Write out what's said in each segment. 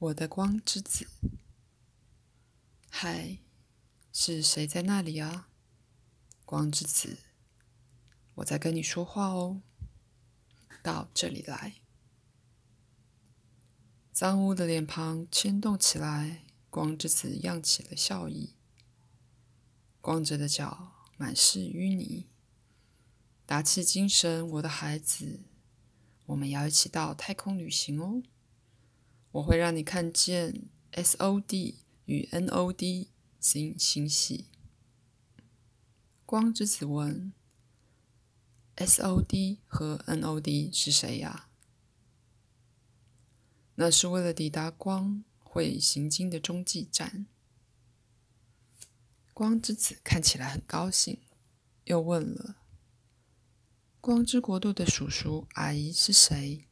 我的光之子，嗨，是谁在那里啊？光之子，我在跟你说话哦，到这里来。脏污的脸庞牵动起来，光之子漾起了笑意。光着的脚满是淤泥，打起精神，我的孩子，我们要一起到太空旅行哦。我会让你看见 SOD 与 NOD 星星系。光之子问：“SOD 和 NOD 是谁呀？”那是为了抵达光会行经的中继站。光之子看起来很高兴，又问了：“光之国度的叔叔阿姨是谁？”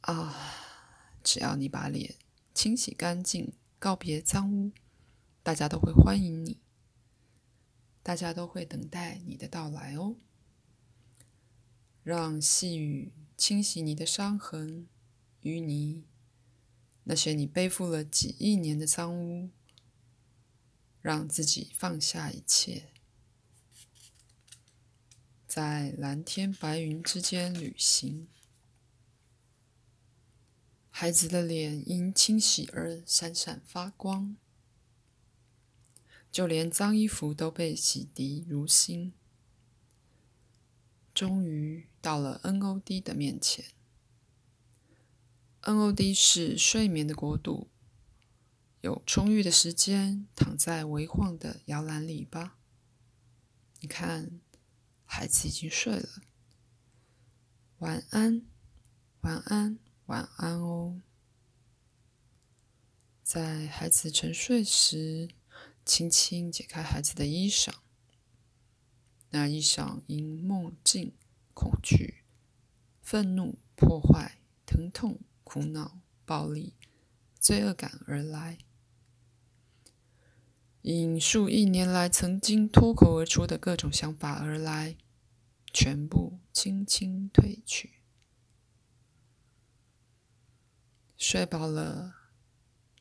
啊，只要你把脸清洗干净，告别脏污，大家都会欢迎你，大家都会等待你的到来哦。让细雨清洗你的伤痕、淤泥，那些你背负了几亿年的脏污。让自己放下一切，在蓝天白云之间旅行。孩子的脸因清洗而闪闪发光，就连脏衣服都被洗涤如新。终于到了 NOD 的面前。NOD 是睡眠的国度。有充裕的时间躺在微晃的摇篮里吧。你看，孩子已经睡了。晚安，晚安，晚安哦。在孩子沉睡时，轻轻解开孩子的衣裳。那衣裳因梦境、恐惧、愤怒、破坏、疼痛、苦恼、暴力、罪恶感而来。因数亿年来曾经脱口而出的各种想法而来，全部轻轻褪去。睡饱了，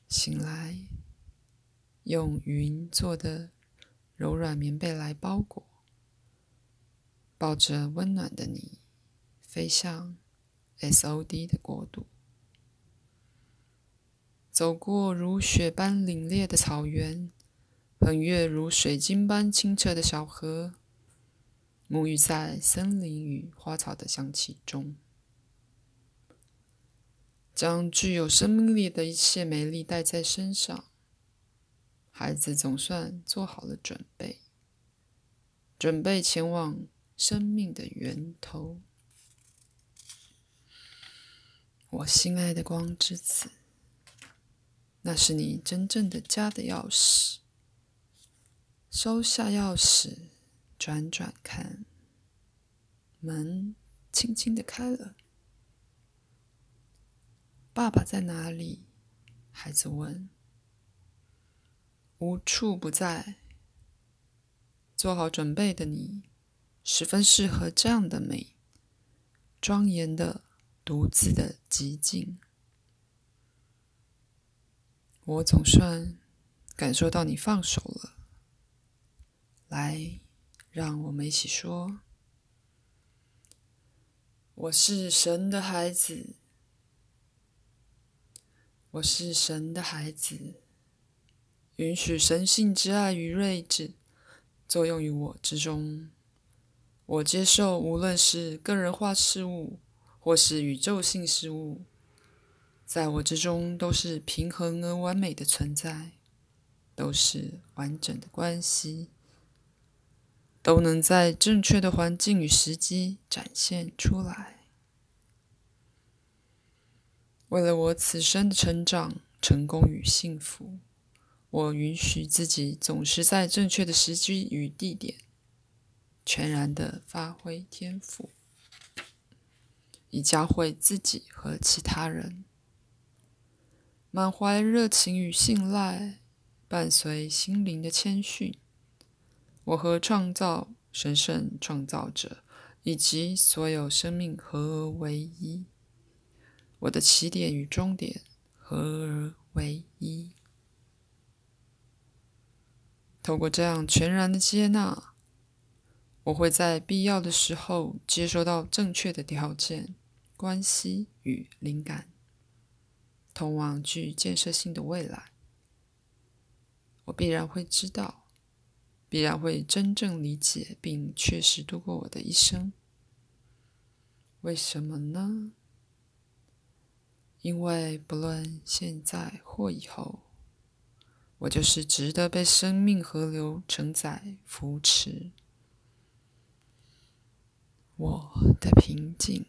醒来，用云做的柔软棉被来包裹，抱着温暖的你，飞向 SOD 的国度，走过如雪般凛冽的草原。横越如水晶般清澈的小河，沐浴在森林与花草的香气中，将具有生命力的一切美丽带在身上。孩子总算做好了准备，准备前往生命的源头。我心爱的光之子，那是你真正的家的钥匙。收下钥匙，转转看，门轻轻的开了。爸爸在哪里？孩子问。无处不在。做好准备的你，十分适合这样的美，庄严的、独自的寂静。我总算感受到你放手了。来，让我们一起说：“我是神的孩子，我是神的孩子。允许神性之爱与睿智作用于我之中。我接受，无论是个人化事物，或是宇宙性事物，在我之中都是平衡而完美的存在，都是完整的关系。”都能在正确的环境与时机展现出来。为了我此生的成长、成功与幸福，我允许自己总是在正确的时机与地点，全然的发挥天赋，以教会自己和其他人。满怀热情与信赖，伴随心灵的谦逊。我和创造神圣创造者以及所有生命合而为一。我的起点与终点合而为一。透过这样全然的接纳，我会在必要的时候接收到正确的条件、关系与灵感，通往具建设性的未来。我必然会知道，必然会真正理解并确实度过我的一生。为什么呢？因为不论现在或以后，我就是值得被生命河流承载、扶持。我的平静。